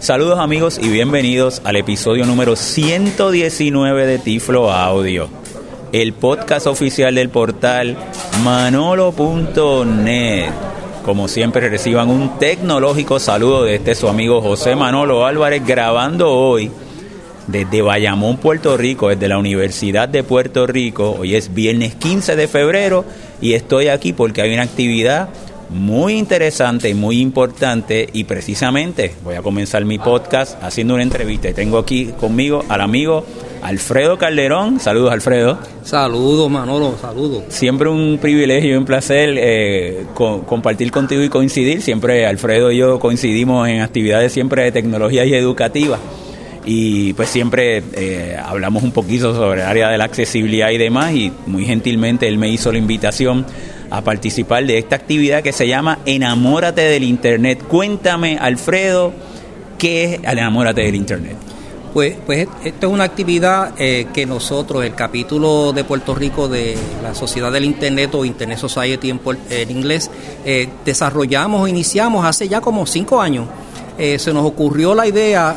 Saludos amigos y bienvenidos al episodio número 119 de Tiflo Audio, el podcast oficial del portal manolo.net. Como siempre reciban un tecnológico saludo de este su amigo José Manolo Álvarez grabando hoy desde Bayamón, Puerto Rico, desde la Universidad de Puerto Rico. Hoy es viernes 15 de febrero y estoy aquí porque hay una actividad muy interesante y muy importante y precisamente voy a comenzar mi podcast haciendo una entrevista y tengo aquí conmigo al amigo Alfredo Calderón. Saludos Alfredo. Saludos Manolo, saludos. Siempre un privilegio y un placer eh, compartir contigo y coincidir. Siempre Alfredo y yo coincidimos en actividades siempre de tecnología y educativa y pues siempre eh, hablamos un poquito sobre el área de la accesibilidad y demás y muy gentilmente él me hizo la invitación a participar de esta actividad que se llama Enamórate del Internet. Cuéntame, Alfredo, ¿qué es Enamórate del Internet? Pues, pues esto es una actividad eh, que nosotros, el capítulo de Puerto Rico de la Sociedad del Internet o Internet Society en, en inglés, eh, desarrollamos o iniciamos hace ya como cinco años. se nos ocurrió la idea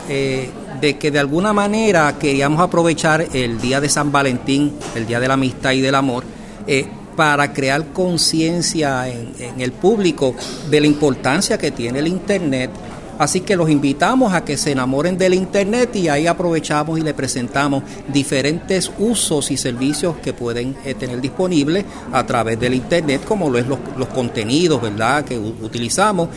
de que de alguna manera queríamos aprovechar el día de San Valentín, el día de la amistad y del amor, eh, para crear conciencia en, el público de la importancia que tiene el Internet. Así que los invitamos a que se enamoren del Internet y ahí aprovechamos y le presentamos diferentes usos y servicios que pueden eh, tener disponibles a través del Internet, como lo es los, contenidos ¿verdad? que utilizamos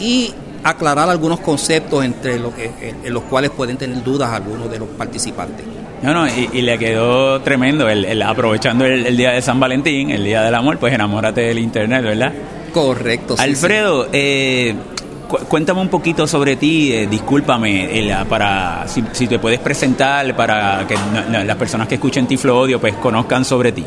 y aclarar algunos conceptos entre los, en, los cuales pueden tener dudas algunos de los participantes. No, no, y, le quedó tremendo, el, aprovechando el, día de San Valentín, el día del amor, pues enamórate del Internet, ¿verdad? Correcto. Alfredo, eh, cuéntame un poquito sobre ti, eh, discúlpame, para si, si, te puedes presentar para que las personas que escuchen Tiflo Odio pues conozcan sobre ti.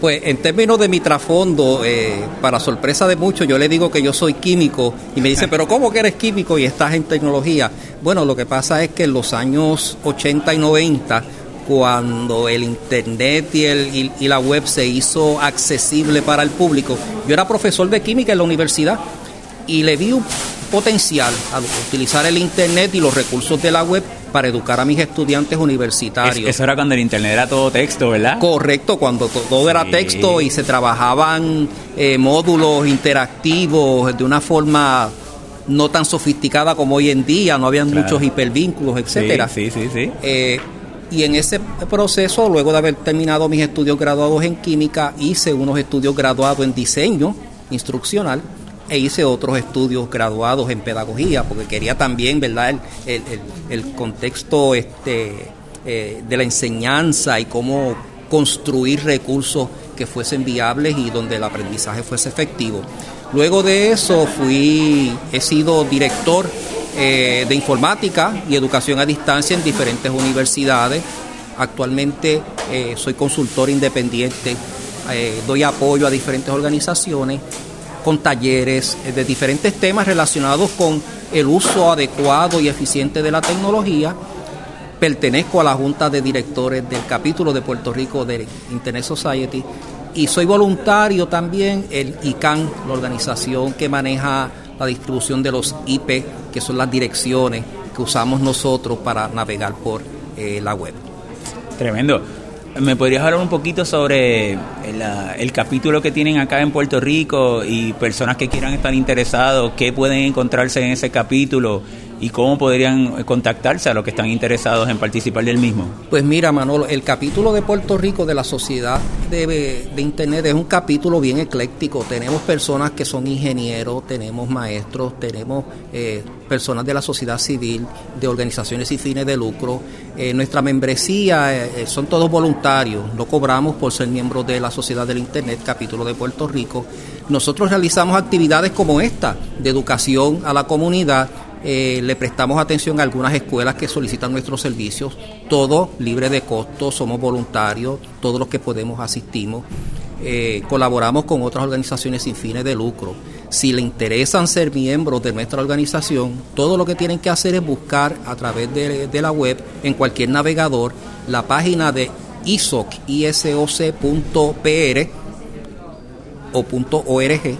Pues en términos de mi trasfondo, eh, para sorpresa de muchos, yo le digo que yo soy químico y me dice, pero ¿cómo que eres químico y estás en tecnología? Bueno, lo que pasa es que en los años 80 y 90, cuando el Internet y, el, y la web se hizo accesible para el público, yo era profesor de química en la universidad y le vi un potencial a utilizar el Internet y los recursos de la web para educar a mis estudiantes universitarios. eso era cuando el Internet era todo texto, ¿verdad? Correcto, cuando todo era texto y se trabajaban eh, módulos interactivos de una forma no tan sofisticada como hoy en día, no habían muchos hipervínculos, etcétera. Sí, sí, sí. Eh, y en ese proceso, luego de haber terminado mis estudios graduados en química, hice unos estudios graduados en diseño instruccional e hice otros estudios graduados en pedagogía, porque quería también, ¿verdad?, el, el, contexto este, eh, de la enseñanza y cómo construir recursos que fuesen viables y donde el aprendizaje fuese efectivo. Luego de eso fui, he sido director eh, de informática y educación a distancia en diferentes universidades. Actualmente eh, soy consultor independiente, doy apoyo a diferentes organizaciones con talleres eh, de diferentes temas relacionados con el uso adecuado y eficiente de la tecnología. Pertenezco a la Junta de Directores del capítulo de Puerto Rico de Internet Society y soy voluntario también el ICANN, la organización que maneja la distribución de los IP, que son las direcciones que usamos nosotros para navegar por eh, la web. Tremendo. ¿Me podrías hablar un poquito sobre el, capítulo que tienen acá en Puerto Rico y personas que quieran estar interesados, qué pueden encontrarse en ese capítulo y cómo podrían contactarse a los que están interesados en participar del mismo? Pues mira, Manolo, el capítulo de Puerto Rico de la Sociedad de, Internet es un capítulo bien ecléctico. Tenemos personas que son ingenieros, tenemos maestros, tenemos eh, personas de la sociedad civil, de organizaciones sin fines de lucro. Eh, nuestra membresía eh, son todos voluntarios, no cobramos por ser miembros de la Sociedad del Internet, capítulo de Puerto Rico. Nosotros realizamos actividades como esta, de educación a la comunidad eh, le prestamos atención a algunas escuelas que solicitan nuestros servicios, todo libre de costo, somos voluntarios, todos los que podemos asistimos. Eh, colaboramos con otras organizaciones sin fines de lucro. Si le interesan ser miembros de nuestra organización, todo lo que tienen que hacer es buscar a través de, la web, en cualquier navegador, la página de isoc, isoc.pr o .org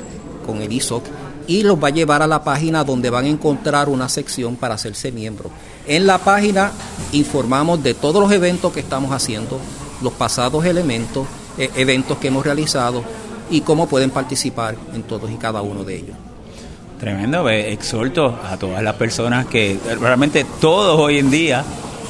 con el ISOC y los va a llevar a la página donde van a encontrar una sección para hacerse miembro. En la página informamos de todos los eventos que estamos haciendo, los pasados elementos, eh, eventos que hemos realizado y cómo pueden participar en todos y cada uno de ellos. Tremendo, exhorto a todas las personas que realmente todos hoy en día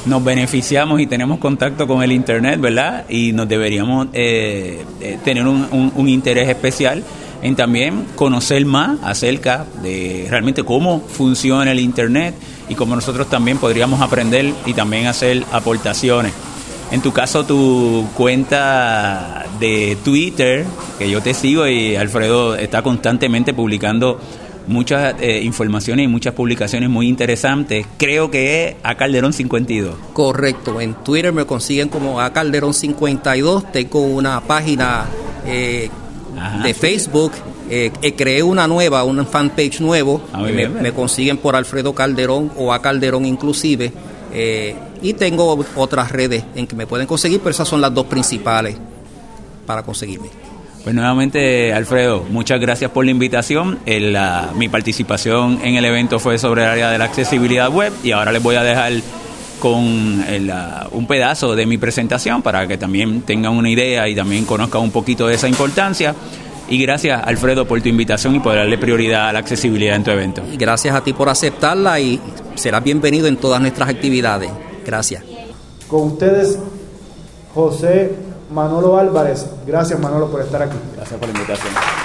nos beneficiamos y tenemos contacto con el Internet, ¿verdad? Y nos deberíamos eh, eh, tener un, un, interés especial en también conocer más acerca de realmente cómo funciona el Internet y cómo nosotros también podríamos aprender y también hacer aportaciones. En tu caso, tu cuenta de Twitter, que yo te sigo y Alfredo está constantemente publicando muchas eh, informaciones y muchas publicaciones muy interesantes. Creo que es a Calderón 52. Correcto, en Twitter me consiguen como a Calderón 52. Tengo una página eh, de Facebook. Eh, creé una nueva, un fanpage nuevo. Ah, me, me, consiguen por Alfredo Calderón o a Calderón inclusive. y tengo otras redes en que me pueden conseguir, pero esas son las dos principales para conseguirme. Pues nuevamente, Alfredo, muchas gracias por la invitación. mi participación en el evento fue sobre el área de la accesibilidad web y ahora les voy a dejar con un pedazo de mi presentación para que también tengan una idea y también conozcan un poquito de esa importancia. Y gracias, Alfredo, por tu invitación y por darle prioridad a la accesibilidad en tu evento. Y gracias a ti por aceptarla y serás bienvenido en todas nuestras actividades. Gracias. Con ustedes, José Manolo Álvarez. Gracias Manolo por estar aquí. Gracias por la invitación.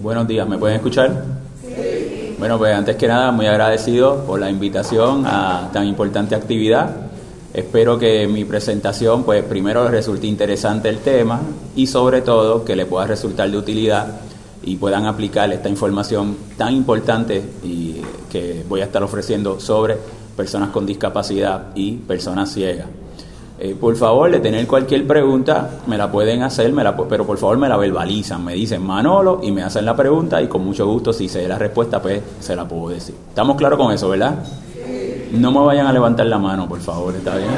Buenos días, ¿me pueden escuchar? Sí. Bueno, pues antes que nada, muy agradecido por la invitación a tan importante actividad. Espero que mi presentación, pues primero les resulte interesante el tema y sobre todo que le pueda resultar de utilidad y puedan aplicar esta información tan importante y que voy a estar ofreciendo sobre personas con discapacidad y personas ciegas. Eh, por favor, de tener cualquier pregunta, me la pueden hacer, me la, pero por favor me la verbalizan, me dicen Manolo y me hacen la pregunta y con mucho gusto, si sé la respuesta, pues se la puedo decir. ¿Estamos claros con eso, verdad? No me vayan a levantar la mano, por favor, ¿está bien?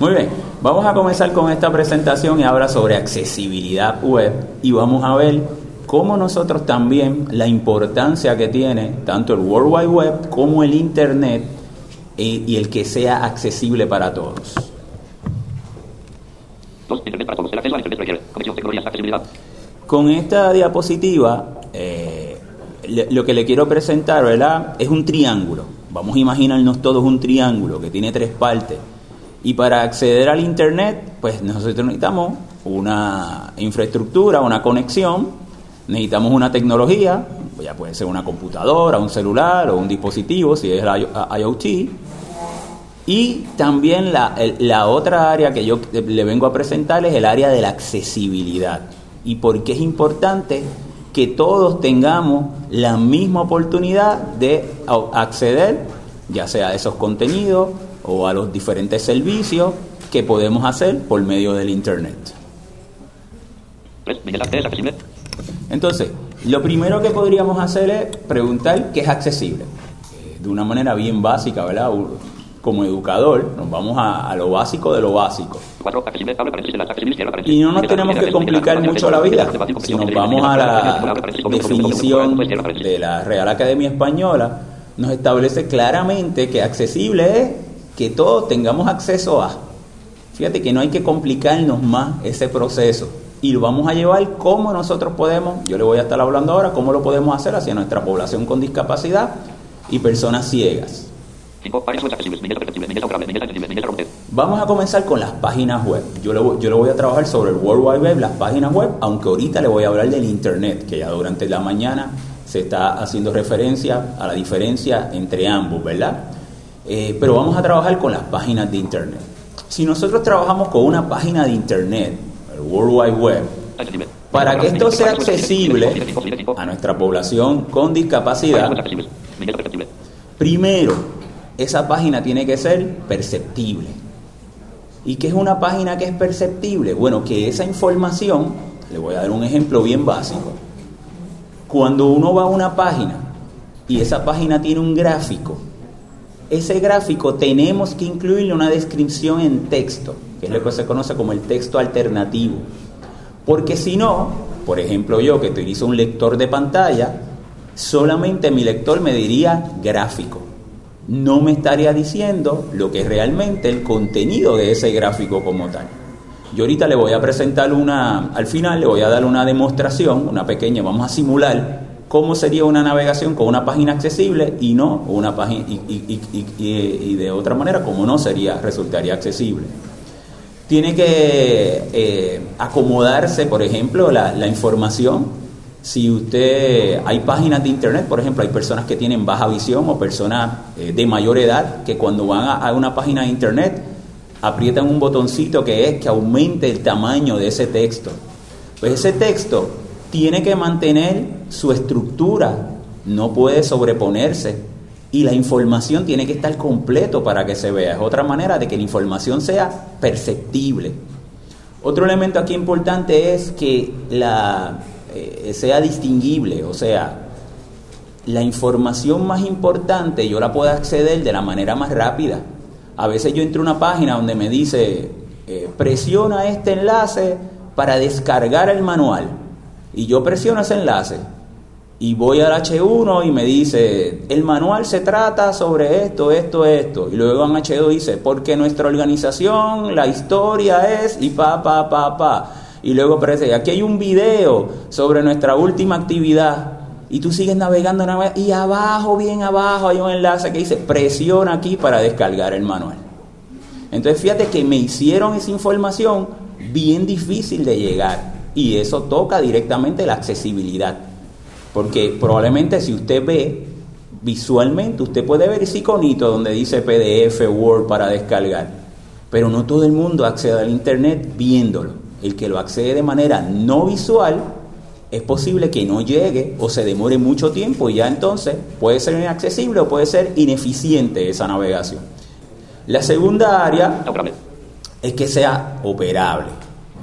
Muy bien, vamos a comenzar con esta presentación y ahora sobre accesibilidad web y vamos a ver cómo nosotros también la importancia que tiene tanto el World Wide Web como el Internet y, el que sea accesible para todos. Con esta diapositiva, eh, lo que le quiero presentar, ¿verdad? Es un triángulo. Vamos a imaginarnos todos un triángulo que tiene tres partes. Y para acceder al Internet, pues nosotros necesitamos una infraestructura, una conexión necesitamos una tecnología, ya puede ser una computadora, un celular o un dispositivo, si es IoT. Y también la, la otra área que yo le vengo a presentar es el área de la accesibilidad. Y porque es importante que todos tengamos la misma oportunidad de acceder, ya sea a esos contenidos o a los diferentes servicios que podemos hacer por medio del Internet. Entonces, lo primero que podríamos hacer es preguntar qué es accesible. De una manera bien básica, ¿verdad? Como educador, nos vamos a, lo básico de lo básico. Y no nos tenemos que complicar mucho la vida. Si nos vamos a la definición de la Real Academia Española, nos establece claramente que accesible es que todos tengamos acceso a. Fíjate que no hay que complicarnos más ese proceso y lo vamos a llevar como nosotros podemos, yo le voy a estar hablando ahora, cómo lo podemos hacer hacia nuestra población con discapacidad y personas ciegas. Vamos a comenzar con las páginas web. Yo le, yo le voy a trabajar sobre el World Wide Web, las páginas web, aunque ahorita le voy a hablar del Internet, que ya durante la mañana se está haciendo referencia a la diferencia entre ambos, ¿verdad? Eh, pero vamos a trabajar con las páginas de Internet. Si nosotros trabajamos con una página de Internet, World Wide Web, para que esto sea accesible a nuestra población con discapacidad, primero, esa página tiene que ser perceptible. ¿Y qué es una página que es perceptible? Bueno, que esa información, le voy a dar un ejemplo bien básico, cuando uno va a una página y esa página tiene un gráfico, ese gráfico tenemos que incluirle una descripción en texto, que es lo que se conoce como el texto alternativo. Porque si no, por ejemplo yo que utilizo un lector de pantalla, solamente mi lector me diría gráfico. No me estaría diciendo lo que es realmente el contenido de ese gráfico como tal. Yo ahorita le voy a presentar una, al final le voy a dar una demostración, una pequeña, vamos a simular cómo sería una navegación con una página accesible y no una página y, de otra manera cómo no sería resultaría accesible. Tiene que eh, acomodarse por ejemplo la, información. Si usted hay páginas de internet por ejemplo hay personas que tienen baja visión o personas eh, de mayor edad que cuando van a, a una página de internet aprietan un botoncito que es que aumente el tamaño de ese texto. Pues ese texto tiene que mantener su estructura, no puede sobreponerse y la información tiene que estar completo para que se vea. Es otra manera de que la información sea perceptible. Otro elemento aquí importante es que la, eh, sea distinguible, o sea, la información más importante yo la puedo acceder de la manera más rápida. A veces yo entro a una página donde me dice, eh, presiona este enlace para descargar el manual y yo presiono ese enlace y voy al H1 y me dice, el manual se trata sobre esto, esto, esto. Y luego en H2 dice, porque nuestra organización, la historia es y pa, pa, pa, pa. Y luego aparece, aquí hay un video sobre nuestra última actividad. Y tú sigues navegando, y abajo, bien abajo, hay un enlace que dice, presiona aquí para descargar el manual. Entonces fíjate que me hicieron esa información bien difícil de llegar y eso toca directamente la accesibilidad. Porque probablemente si usted ve visualmente, usted puede ver ese iconito donde dice PDF, Word para descargar, pero no todo el mundo accede al Internet viéndolo. El que lo accede de manera no visual, es posible que no llegue o se demore mucho tiempo y ya entonces puede ser inaccesible o puede ser ineficiente esa navegación. La segunda área es que sea operable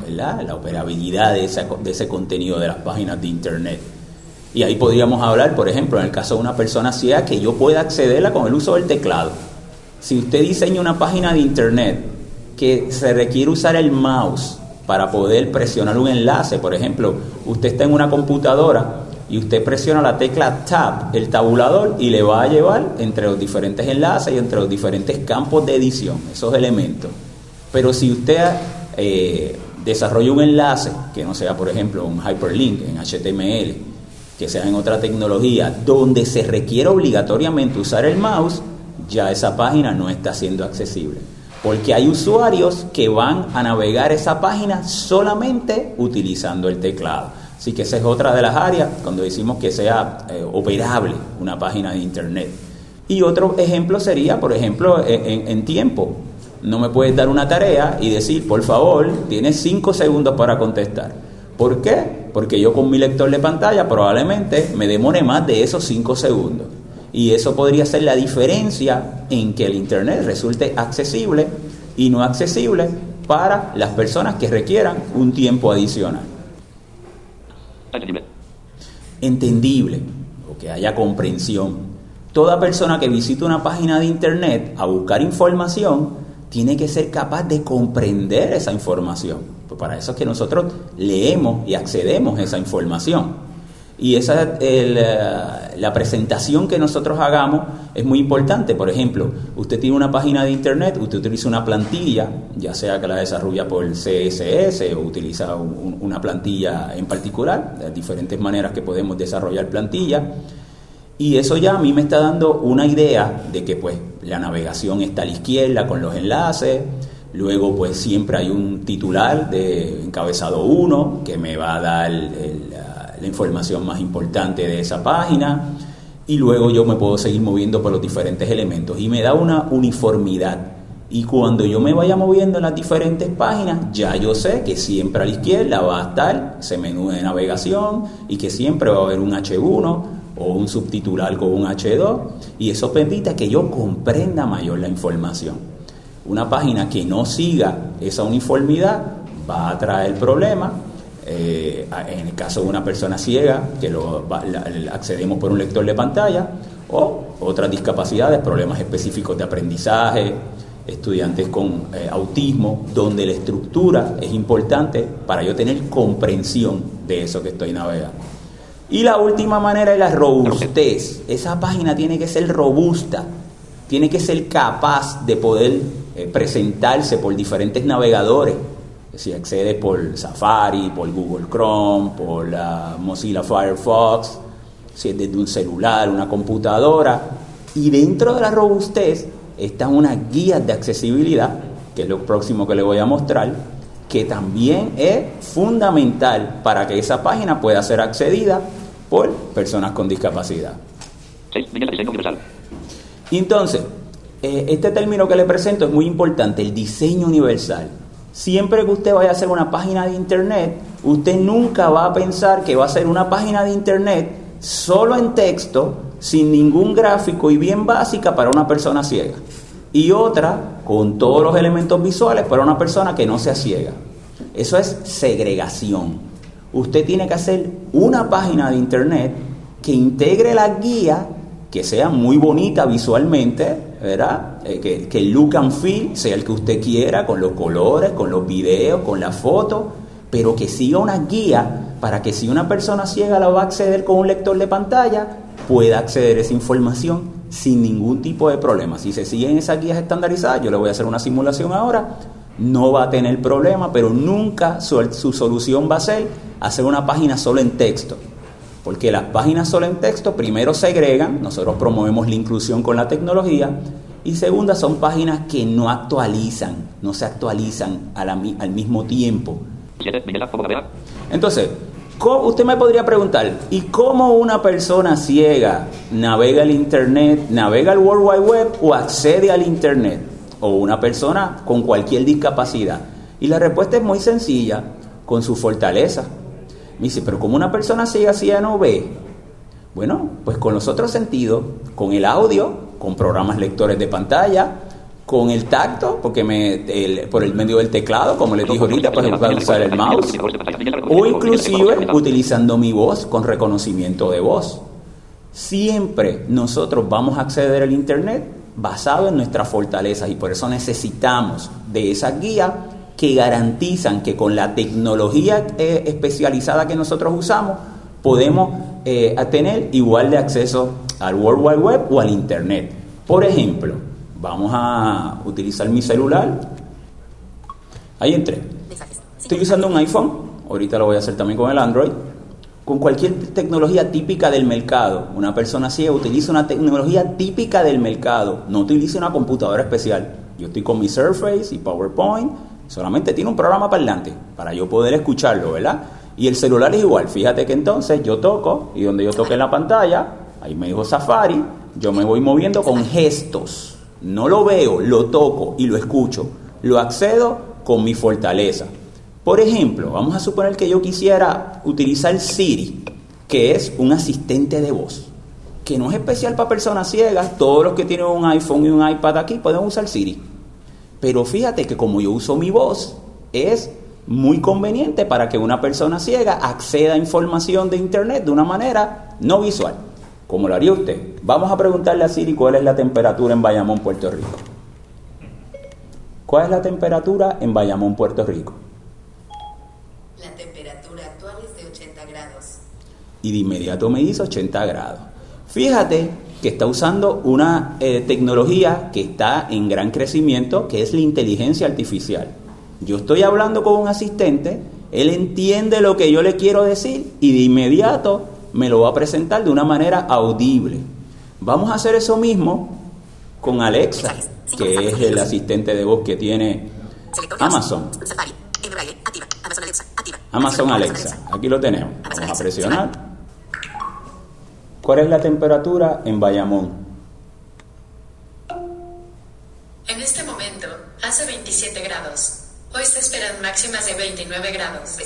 la operabilidad de, de ese contenido de las páginas de Internet. Y ahí podríamos hablar, por ejemplo, en el caso de una persona ciega, que yo pueda accederla con el uso del teclado. Si usted diseña una página de Internet que se requiere usar el mouse para poder presionar un enlace, por ejemplo, usted está en una computadora y usted presiona la tecla Tab, el tabulador, y le va a llevar entre los diferentes enlaces y entre los diferentes campos de edición, esos elementos. Pero si usted eh, desarrolle un enlace que no sea, por ejemplo, un hyperlink en HTML, que sea en otra tecnología, donde se requiere obligatoriamente usar el mouse, ya esa página no está siendo accesible. Porque hay usuarios que van a navegar esa página solamente utilizando el teclado. Así que esa es otra de las áreas cuando decimos que sea eh, operable una página de Internet. Y otro ejemplo sería, por ejemplo, en tiempo. No me puedes dar una tarea y decir, por favor, tienes cinco segundos para contestar. ¿Por qué? Porque yo con mi lector de pantalla probablemente me demore más de esos cinco segundos. Y eso podría ser la diferencia en que el Internet resulte accesible y no accesible para las personas que requieran un tiempo adicional. Entendible. Entendible, o que haya comprensión. Toda persona que visite una página de Internet a buscar información tiene que ser capaz de comprender esa información. Pues para eso es que nosotros leemos y accedemos a esa información. Y esa la, la presentación que nosotros hagamos es muy importante. Por ejemplo, usted tiene una página de internet, usted utiliza una plantilla, ya sea que la desarrolla por CSS o utiliza una plantilla en particular, de diferentes maneras que podemos desarrollar plantilla y eso ya a mí me está dando una idea de que pues la navegación está a la izquierda con los enlaces, luego pues siempre hay un titular de encabezado 1 que me va a dar la, información más importante de esa página y luego yo me puedo seguir moviendo por los diferentes elementos y me da una uniformidad. Y cuando yo me vaya moviendo en las diferentes páginas, ya yo sé que siempre a la izquierda va a estar ese menú de navegación y que siempre va a haber un H1 o un subtitular con un H2 y eso permite que yo comprenda mayor la información. Una página que no siga esa uniformidad va a traer problemas. Eh, en el caso de una persona ciega, que lo accedemos por un lector de pantalla, o otras discapacidades, problemas específicos de aprendizaje, estudiantes con eh, autismo, donde la estructura es importante para yo tener comprensión de eso que estoy navegando. Y la última manera es la robustez. Esa página tiene que ser robusta, tiene que ser capaz de poder eh, presentarse por diferentes navegadores. Si accede por Safari, por Google Chrome, por la Mozilla Firefox, si es desde un celular, una computadora. Y dentro de la robustez están unas guías de accesibilidad, que es lo próximo que le voy a mostrar, que también es fundamental para que esa página pueda ser accedida por personas con discapacidad. Entonces, eh, este término que le presento es muy importante, el diseño universal. Siempre que usted vaya a hacer una página de internet, usted nunca va a pensar que va a ser una página de internet solo en texto, sin ningún gráfico y bien básica para una persona ciega. Y otra con todos los elementos visuales para una persona que no sea ciega. Eso es segregación. Usted tiene que hacer una página de internet que integre la guía, que sea muy bonita visualmente, ¿verdad? Eh, que, que, el look and feel sea el que usted quiera, con los colores, con los videos, con la foto, pero que siga una guía para que si una persona ciega la va a acceder con un lector de pantalla, pueda acceder a esa información sin ningún tipo de problema. Si se siguen esas guías estandarizadas, yo le voy a hacer una simulación ahora, no va a tener problema, pero nunca su, su solución va a ser hacer una página solo en texto. Porque las páginas solo en texto primero segregan, nosotros promovemos la inclusión con la tecnología, y segunda son páginas que no actualizan, no se actualizan al mismo tiempo. Entonces, usted me podría preguntar, ¿y cómo una persona ciega navega el Internet, navega el World Wide Web o accede al Internet? O una persona con cualquier discapacidad. Y la respuesta es muy sencilla, con su fortaleza. Me dice, pero como una persona ciega ciega no ve? Bueno, pues con los otros sentidos, con el audio, con programas lectores de pantalla, con el tacto, porque me, por el medio del teclado, como les dijo ahorita, pues puedo usar el mouse, o inclusive utilizando mi voz con reconocimiento de voz. Siempre nosotros vamos a acceder al Internet basado en nuestras fortalezas y por eso necesitamos de esas guías que garantizan que con la tecnología eh, especializada que nosotros usamos podemos eh, tener igual de acceso al World Wide Web o al Internet. Por ejemplo, Vamos a utilizar mi celular. Ahí entré. Estoy usando un iPhone. Ahorita lo voy a hacer también con el Android. Con cualquier tecnología típica del mercado. Una persona ciega utiliza una tecnología típica del mercado. No utiliza una computadora especial. Yo estoy con mi Surface y PowerPoint. Solamente tiene un programa parlante para yo poder escucharlo, ¿verdad? Y el celular es igual. Fíjate que entonces yo toco y donde yo toque en la pantalla, ahí me dijo Safari, yo me voy moviendo con gestos. No lo veo, lo toco y lo escucho. Lo accedo con mi fortaleza. Por ejemplo, vamos a suponer que yo quisiera utilizar Siri, que es un asistente de voz, que no es especial para personas ciegas. Todos los que tienen un iPhone y un iPad aquí pueden usar Siri. Pero fíjate que como yo uso mi voz, es muy conveniente para que una persona ciega acceda a información de Internet de una manera no visual como lo haría usted. Vamos a preguntarle a Siri cuál es la temperatura en Bayamón, Puerto Rico. ¿Cuál es la temperatura en Bayamón, Puerto Rico? La temperatura actual es de 80 grados. Y de inmediato me dice 80 grados. Fíjate que está usando una eh, tecnología que está en gran crecimiento, que es la inteligencia artificial. Yo estoy hablando con un asistente, él entiende lo que yo le quiero decir y de inmediato me lo va a presentar de una manera audible. Vamos a hacer eso mismo con Alexa, que es el asistente de voz que tiene Amazon. Amazon Alexa, aquí lo tenemos. Vamos a presionar. ¿Cuál es la temperatura en Bayamón? En este momento hace 27 grados. Hoy se esperan máximas de 29 grados.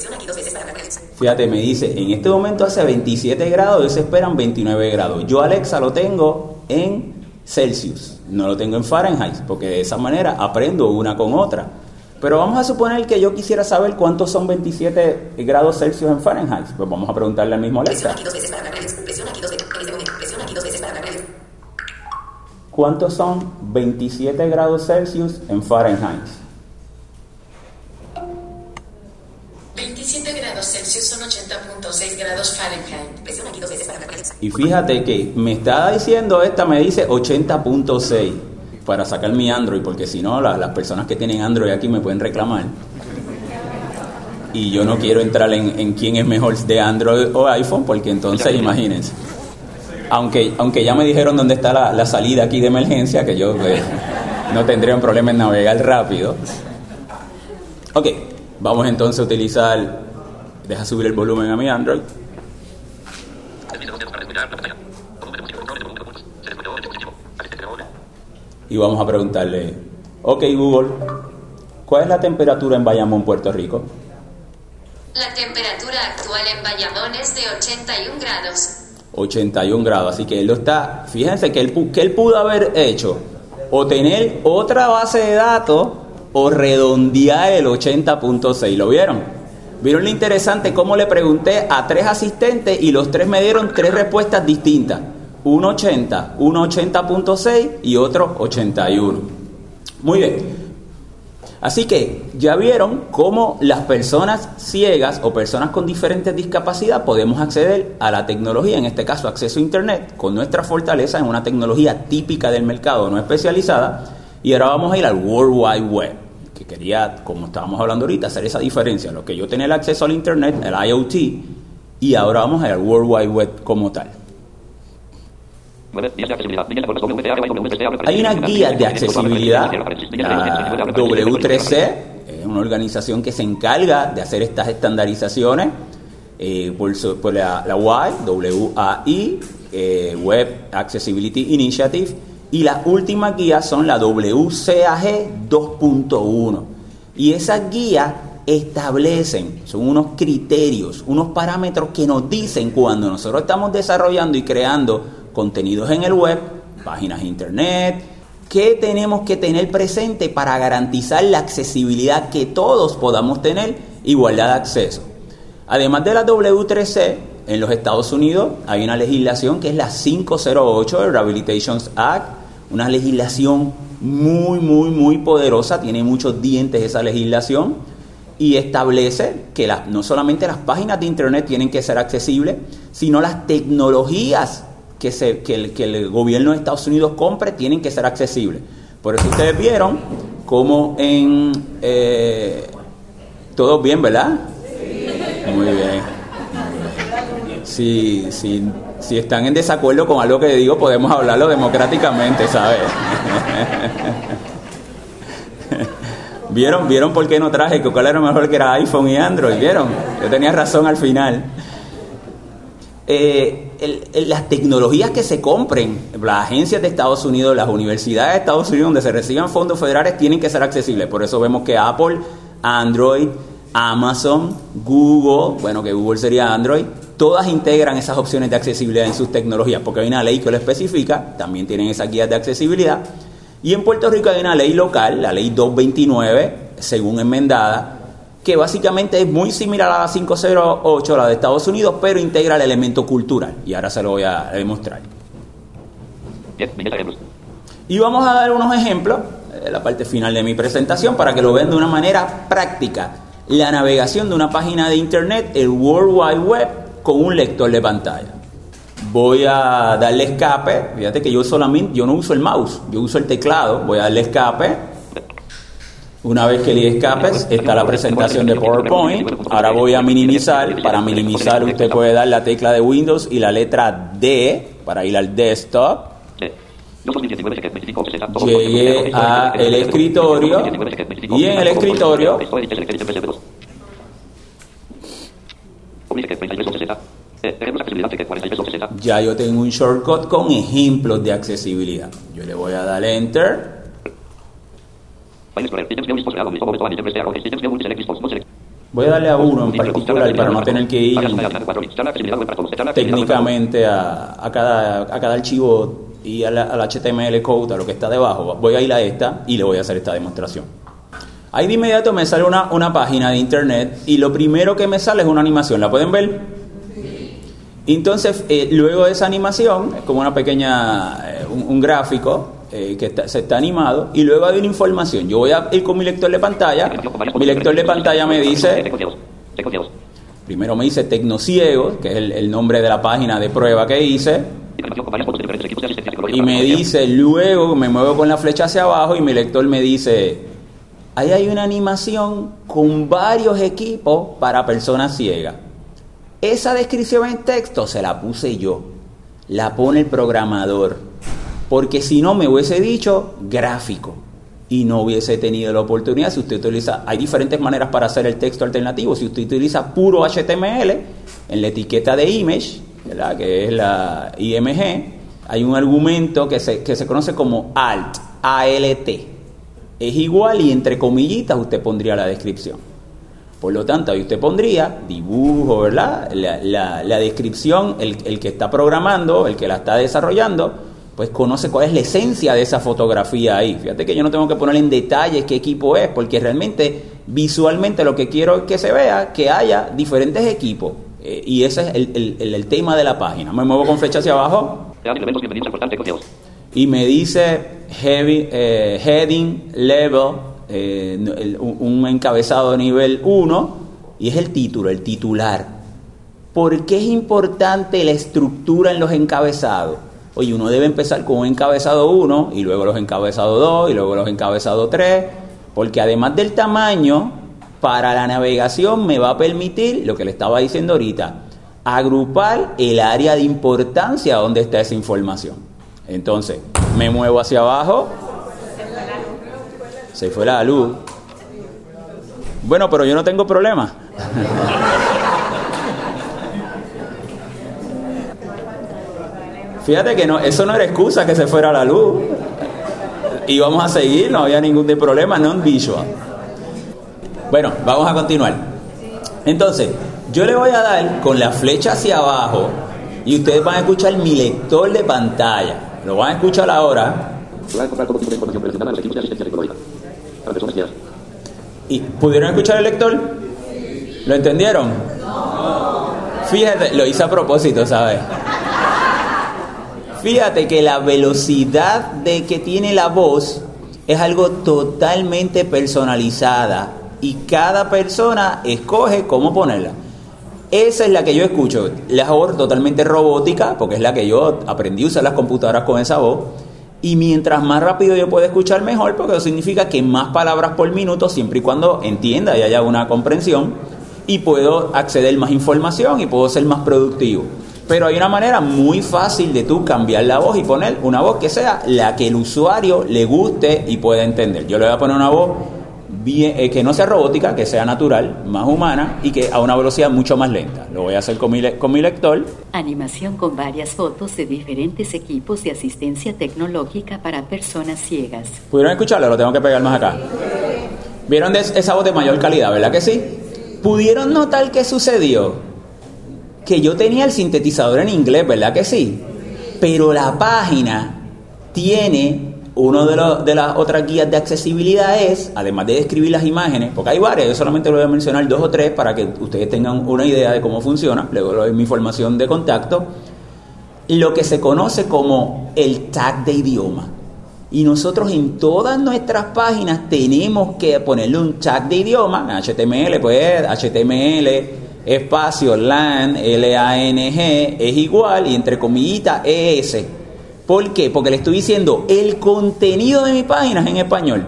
Fíjate, me dice, en este momento hace 27 grados, hoy se esperan 29 grados. Yo Alexa lo tengo en Celsius, no lo tengo en Fahrenheit, porque de esa manera aprendo una con otra. Pero vamos a suponer que yo quisiera saber cuántos son 27 grados Celsius en Fahrenheit. Pues vamos a preguntarle al mismo Alexa. ¿Cuántos son 27 grados Celsius en Fahrenheit? 27 grados Celsius son 80.6 grados Fahrenheit. Y fíjate que me está diciendo esta, me dice 80.6 para sacar mi Android, porque si no, la- las personas que tienen Android aquí me pueden reclamar. Y yo no quiero entrar en, en quién es mejor de Android o iPhone, porque entonces imagínense. Aunque, aunque ya me dijeron dónde está la, la salida aquí de emergencia, que yo eh, no tendría un problema en navegar rápido. Ok, vamos entonces a utilizar, deja subir el volumen a mi Android. y vamos a preguntarle, ok Google, ¿cuál es la temperatura en Bayamón, Puerto Rico? La temperatura actual en Bayamón es de 81 grados. 81 grados, así que él lo está, fíjense que él, que él pudo haber hecho, o tener otra base de datos, o redondear el 80.6, ¿lo vieron? ¿Vieron lo interesante cómo le pregunté a tres asistentes y los tres me dieron tres respuestas distintas? Uno 80, uno 80.6 y otro 81. Muy bien. Así que ya vieron cómo las personas ciegas o personas con diferentes discapacidades podemos acceder a la tecnología, en este caso acceso a Internet, con nuestra fortaleza en una tecnología típica del mercado, no especializada. Y ahora vamos a ir al World Wide Web, que quería, como estábamos hablando ahorita, hacer esa diferencia, lo que yo tenía el acceso al Internet, el IoT, y ahora vamos al World Wide Web como tal. Hay unas guías de accesibilidad, la W3C, es una organización que se encarga de hacer estas estandarizaciones eh, por, su- por la, la WAI, WAI, eh, Web Accessibility Initiative, y las últimas guías son la WCAG 2.1. Y esas guías establecen, son unos criterios, unos parámetros que nos dicen cuando nosotros estamos desarrollando y creando contenidos en el web, páginas de internet, qué tenemos que tener presente para garantizar la accesibilidad que todos podamos tener, igualdad de acceso. Además de la W3C, en los Estados Unidos hay una legislación que es la 508, el Rehabilitation Act, una legislación muy, muy, muy poderosa, tiene muchos dientes esa legislación y establece que las- no solamente las páginas de Internet tienen que ser accesibles, sino las tecnologías que, se, que, el, que el gobierno de Estados Unidos compre tienen que ser accesibles. Por eso ustedes vieron cómo en... Eh, ¿Todos bien, verdad? Muy bien. Si, si, si están en desacuerdo con algo que digo, podemos hablarlo democráticamente, ¿sabes? ¿Vieron, ¿Vieron por qué no traje? Cuál era mejor que era iPhone y Android, ¿vieron? Yo tenía razón al final. Eh, las tecnologías que se compren, las agencias de Estados Unidos, las universidades de Estados Unidos donde se reciban fondos federales tienen que ser accesibles. Por eso vemos que Apple, Android, Amazon, Google, bueno que Google sería Android, todas integran esas opciones de accesibilidad en sus tecnologías, porque hay una ley que lo especifica, también tienen esas guías de accesibilidad. Y en Puerto Rico hay una ley local, la ley 229, según enmendada, que básicamente es muy similar a la 508, la de Estados Unidos, pero integra el elemento cultural. Y ahora se lo voy a demostrar. Y vamos a dar unos ejemplos en la parte final de mi presentación para que lo vean de una manera práctica. La navegación de una página de internet, el World Wide Web, con un lector de pantalla. Voy a darle escape. Fíjate que yo solamente, yo no uso el mouse, yo uso el teclado. Voy a darle escape. Una vez que le escapes, está la presentación de PowerPoint. Ahora voy a minimizar. Para minimizar, usted puede dar la tecla de Windows y la letra D para ir al desktop. Llegué a el escritorio y en el escritorio ya yo tengo un shortcut con ejemplos de accesibilidad. Yo le voy a dar enter. Voy a darle a uno en particular para no tener que ir técnicamente a, a cada, a cada archivo y al, al HTML code, a lo que está debajo. Voy a ir a esta y le voy a hacer esta demostración. Ahí de inmediato me sale una, una página de internet y lo primero que me sale es una animación. ¿La pueden ver? Entonces, eh, luego de esa animación, es como una pequeña, eh, un, un gráfico, eh, que se está animado, y luego hay una información. Yo voy a ir con mi lector de pantalla, mi lector de pantalla me dice, primero me dice Tecnociegos, que es el, el nombre de la página de prueba que hice, y me dice, luego me muevo con la flecha hacia abajo y mi lector me dice, ahí hay una animación con varios equipos para personas ciegas. Esa descripción en texto se la puse yo, la pone el programador, porque si no me hubiese dicho gráfico y no hubiese tenido la oportunidad, si usted utiliza, hay diferentes maneras para hacer el texto alternativo, si usted utiliza puro HTML en la etiqueta de image, ¿verdad? que es la IMG, hay un argumento que se, que se conoce como alt, ALT, es igual y entre comillitas usted pondría la descripción. Por lo tanto, ahí usted pondría dibujo, ¿verdad? La, la- la descripción, el, el que está programando, el que la está desarrollando, pues conoce cuál es la esencia de esa fotografía ahí. Fíjate que yo no tengo que poner en detalles qué equipo es, porque realmente visualmente lo que quiero es que se vea que haya diferentes equipos. Eh, y ese es el, el- el- tema de la página. Me muevo con flecha hacia abajo y me dice heavy, eh, heading level, eh, un encabezado de nivel 1, y es el título, el titular. ¿Por qué es importante la estructura en los encabezados? Oye, uno debe empezar con un encabezado 1 y luego los encabezados 2 y luego los encabezados 3, porque además del tamaño, para la navegación me va a permitir, lo que le estaba diciendo ahorita, agrupar el área de importancia donde está esa información. Entonces, me muevo hacia abajo. Se fue la luz. Bueno, pero yo no tengo problema. Fíjate que no, eso no era excusa que se fuera la luz. Íbamos a seguir, no había ningún de problema, non-visual. Bueno, vamos a continuar. Entonces, yo le voy a dar con la flecha hacia abajo y ustedes van a escuchar mi lector de pantalla. Lo van a escuchar ahora. ¿Y pudieron escuchar el lector? ¿Lo entendieron? Fíjate, lo hice a propósito, ¿sabes? Fíjate que la velocidad de que tiene la voz es algo totalmente personalizada y cada persona escoge cómo ponerla. Esa es la que yo escucho, la voz totalmente robótica, porque es la que yo aprendí a usar las computadoras con esa voz. Y mientras más rápido yo pueda escuchar, mejor, porque eso significa que más palabras por minuto, siempre y cuando entienda y haya una comprensión, y puedo acceder más información y puedo ser más productivo. Pero hay una manera muy fácil de tú cambiar la voz y poner una voz que sea la que el usuario le guste y pueda entender. Yo le voy a poner una voz bien, eh, que no sea robótica, que sea natural, más humana y que a una velocidad mucho más lenta. Lo voy a hacer con mi, le- con mi lector. Animación con varias fotos de diferentes equipos de asistencia tecnológica para personas ciegas. ¿Pudieron escucharlo? Lo tengo que pegar más acá. ¿Vieron esa voz de mayor calidad, verdad que sí? ¿Pudieron notar qué sucedió? Que yo tenía el sintetizador en inglés, ¿verdad que sí? Pero la página tiene uno de, de las otras guías de accesibilidad es, además de describir las imágenes, porque hay varias, yo solamente voy a mencionar dos o tres para que ustedes tengan una idea de cómo funciona, luego doy mi información de contacto, lo que se conoce como el tag de idioma. Y nosotros en todas nuestras páginas tenemos que ponerle un tag de idioma, HTML, pues HTML, espacio, LAN, L-A-N-G, es igual, y entre comillitas, ES. ¿Por qué? Porque le estoy diciendo, el contenido de mi página es en español.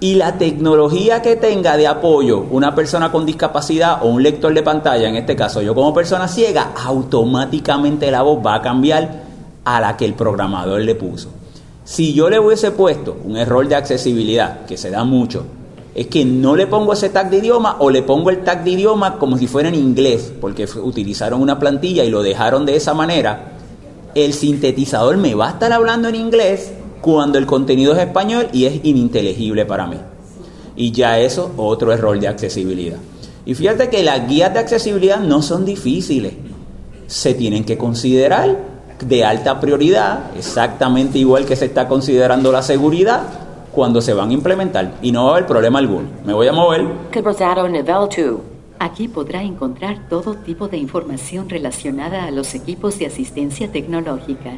Y la tecnología que tenga de apoyo una persona con discapacidad o un lector de pantalla, en este caso yo como persona ciega, automáticamente la voz va a cambiar a la que el programador le puso. Si yo le hubiese puesto un error de accesibilidad, que se da mucho, es que no le pongo ese tag de idioma o le pongo el tag de idioma como si fuera en inglés, porque utilizaron una plantilla y lo dejaron de esa manera, el sintetizador me va a estar hablando en inglés cuando el contenido es español y es ininteligible para mí. Y ya eso, otro error de accesibilidad. Y fíjate que las guías de accesibilidad no son difíciles. Se tienen que considerar de alta prioridad, exactamente igual que se está considerando la seguridad cuando se van a implementar. Y no va a haber problema alguno. Me voy a mover. Quebrado nivel 2. Aquí podrá encontrar todo tipo de información relacionada a los equipos de asistencia tecnológica.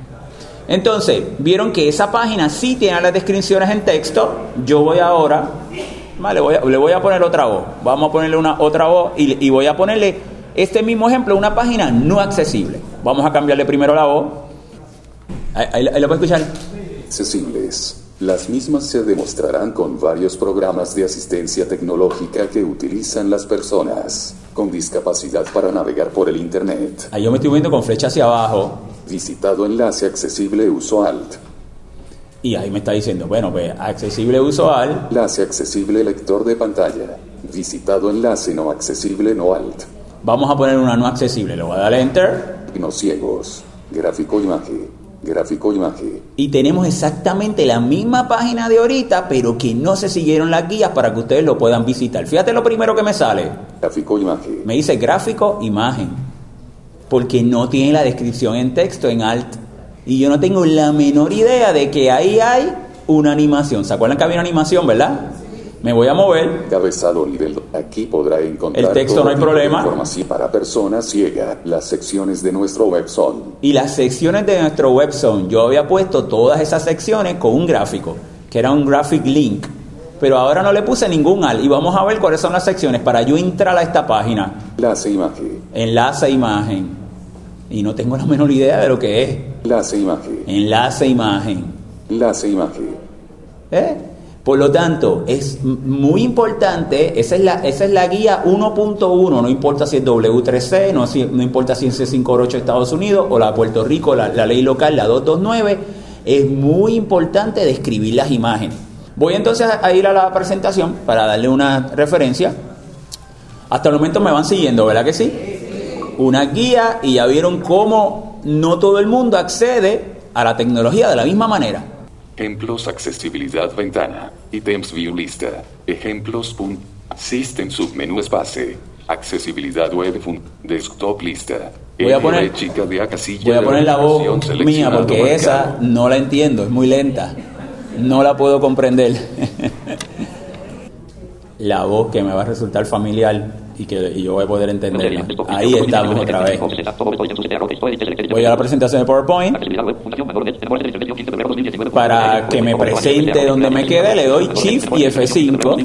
Entonces, vieron que esa página sí tiene las descripciones en texto. Yo voy ahora, vale, voy a- le voy a poner otra voz. Vamos a ponerle una otra voz y, y voy a ponerle este mismo ejemplo, una página no accesible. Vamos a cambiarle primero la voz. Ahí, ahí- ahí lo puede escuchar. accesibles. Las mismas se demostrarán con varios programas de asistencia tecnológica que utilizan las personas con discapacidad para navegar por el Internet. Ahí yo me estoy viendo con flecha hacia abajo Visitado enlace accesible uso alt. y ahí me está diciendo, bueno, pues accesible usual. Enlace accesible lector de pantalla. Visitado enlace no accesible no alt. Vamos a poner una no accesible. Le voy a dar enter. No ciegos. Gráfico imagen. Gráfico imagen. Y tenemos exactamente la misma página de ahorita, pero que no se siguieron las guías para que ustedes lo puedan visitar. Fíjate lo primero que me sale. Gráfico imagen. Me dice gráfico, imagen. Porque no tiene la descripción en texto, en alt. Y yo no tengo la menor idea de que ahí hay una animación. ¿Se acuerdan que había una animación, verdad? Me voy a mover. Cabezado nivel. do- Aquí podrá encontrar El texto no hay problema. información para personas ciegas. Las secciones de nuestro web son Y las secciones de nuestro webzone, yo había puesto todas esas secciones con un gráfico, que era un graphic link. Pero ahora no le puse ningún alt. Y vamos a ver cuáles son las secciones para yo entrar a esta página. enlace imagen. Enlace imagen. Y no tengo la menor idea de lo que es. Enlace imagen. Enlace imagen. Enlace imagen. ¿Eh? Por lo tanto, es muy importante, esa es la, esa es la guía 1.1, no importa si es W3C, no, si- no importa si es C508 de Estados Unidos o la de Puerto Rico, la ley local, la 229, es muy importante describir las imágenes. Voy entonces a ir a la presentación para darle una referencia. Hasta el momento me van siguiendo, ¿verdad que sí? Una guía y ya vieron cómo no todo el mundo accede a la tecnología de la misma manera. Ejemplos accesibilidad ventana. Items view lista. Ejemplos. pun- System submenú espacio. Accesibilidad web fun- desktop lista. Voy a poner- chica de Voy a poner la voz mía porque esa no la entiendo, es muy lenta. No la puedo comprender. la voz que me va a resultar familiar y que y yo voy a poder entenderla. Ahí estamos otra vez. Voy a la presentación de PowerPoint. Para que me presente donde me quede, le doy Shift y F5.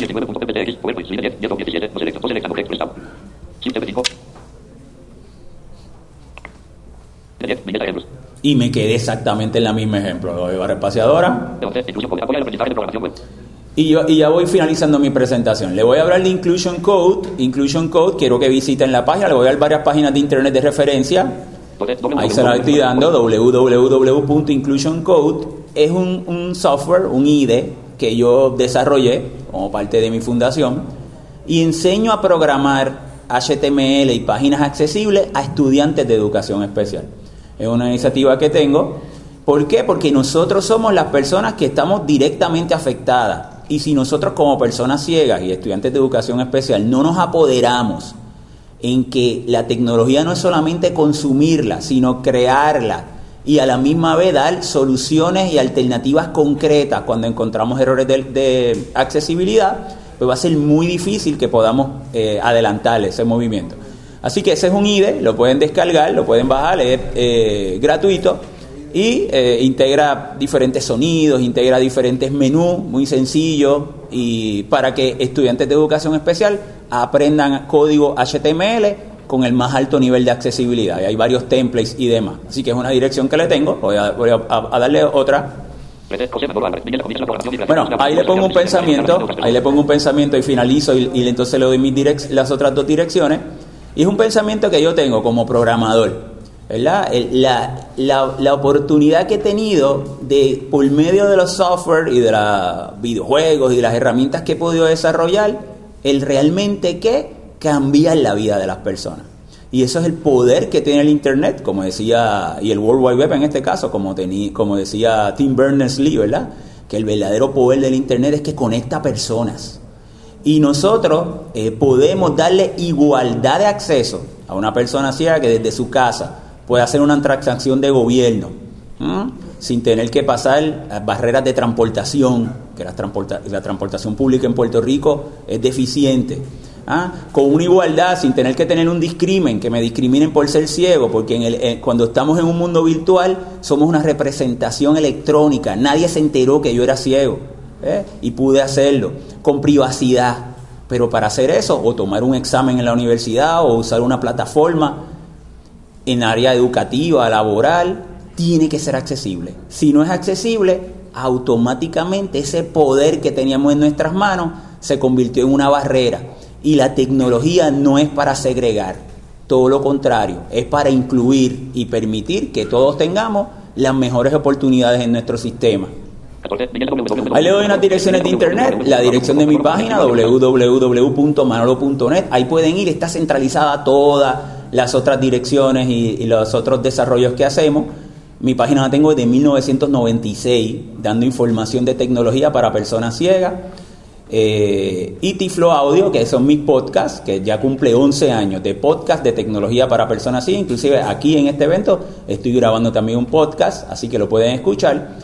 Y me quedé exactamente en la misma ejemplo. Le doy barra espaciadora. Y, yo- y ya voy finalizando mi presentación. Le voy a hablar de Inclusion Code. Inclusion Code, quiero que visiten la página. Le voy a dar varias páginas de internet de referencia. Ahí se la estoy dando, www.inclusioncode. Es un, un software, un IDE, que yo desarrollé como parte de mi fundación y enseño a programar HTML y páginas accesibles a estudiantes de educación especial. Es una iniciativa que tengo. ¿Por qué? Porque nosotros somos las personas que estamos directamente afectadas. Y si nosotros como personas ciegas y estudiantes de educación especial no nos apoderamos en que la tecnología no es solamente consumirla, sino crearla y a la misma vez dar soluciones y alternativas concretas cuando encontramos errores de, accesibilidad, pues va a ser muy difícil que podamos eh, adelantar ese movimiento. Así que ese es un IDE, lo pueden descargar, lo pueden bajar, es eh, gratuito y eh, integra diferentes sonidos, integra diferentes menús, muy sencillo, y para que estudiantes de educación especial aprendan código HTML con el más alto nivel de accesibilidad. Hay varios templates y demás. Así que es una dirección que le tengo. Voy a, darle otra. Bueno, ahí le pongo un pensamiento, ahí le pongo un pensamiento y finalizo y, entonces le doy mis direc- las otras dos direcciones. Y es un pensamiento que yo tengo como programador, ¿verdad? La, la, la oportunidad que he tenido de, por medio de los software y de los videojuegos y de las herramientas que he podido desarrollar, el realmente que cambiar la vida de las personas. Y eso es el poder que tiene el Internet, como decía, y el World Wide Web en este caso, como, tení, como decía Tim Berners-Lee, ¿verdad? Que el verdadero poder del Internet es que conecta personas. Y nosotros eh, podemos darle igualdad de acceso a una persona ciega que desde su casa puede hacer una transacción de gobierno, sin tener que pasar barreras de transportación, que la, transporta- la transportación pública en Puerto Rico es deficiente. ¿ah? con una igualdad, sin tener que tener un discrimen, que me discriminen por ser ciego, porque eh, cuando estamos en un mundo virtual somos una representación electrónica, nadie se enteró que yo era ciego ¿eh? y pude hacerlo, con privacidad. Pero para hacer eso, o tomar un examen en la universidad, o usar una plataforma en área educativa, laboral, tiene que ser accesible. Si no es accesible, automáticamente ese poder que teníamos en nuestras manos se convirtió en una barrera. Y la tecnología no es para segregar, todo lo contrario, es para incluir y permitir que todos tengamos las mejores oportunidades en nuestro sistema. Ahí le doy unas direcciones de internet, la dirección de mi página www.manolo.net, ahí pueden ir, está centralizada todas las otras direcciones y, los otros desarrollos que hacemos. Mi página la tengo desde 1996, dando información de tecnología para personas ciegas. Eh, y Tiflo Audio, que son mis podcasts, que ya cumple 11 años de podcast de tecnología para personas ciegas. Inclusive aquí en este evento estoy grabando también un podcast, así que lo pueden escuchar.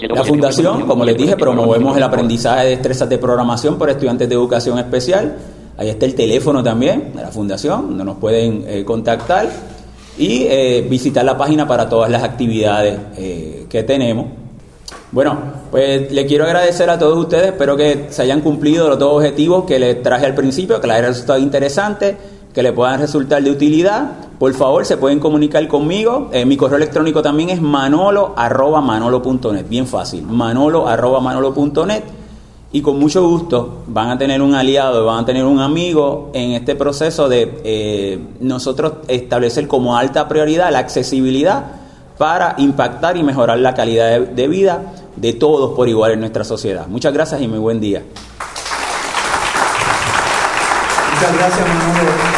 La fundación, como les dije, promovemos el aprendizaje de destrezas de programación por estudiantes de educación especial. Ahí está el teléfono también de la fundación, donde nos pueden eh, contactar y eh, visitar la página para todas las actividades eh, que tenemos. Bueno, pues le quiero agradecer a todos ustedes, espero que se hayan cumplido los dos objetivos que les traje al principio, que les haya resultado interesante, que le puedan resultar de utilidad. Por favor, se pueden comunicar conmigo. Eh, mi correo electrónico también es manolo manolo.net, bien fácil, manolo manolo.net. Y con mucho gusto van a tener un aliado, van a tener un amigo en este proceso de eh, nosotros establecer como alta prioridad la accesibilidad para impactar y mejorar la calidad de, de vida de todos por igual en nuestra sociedad. Muchas gracias y muy buen día. Muchas gracias, Manolo.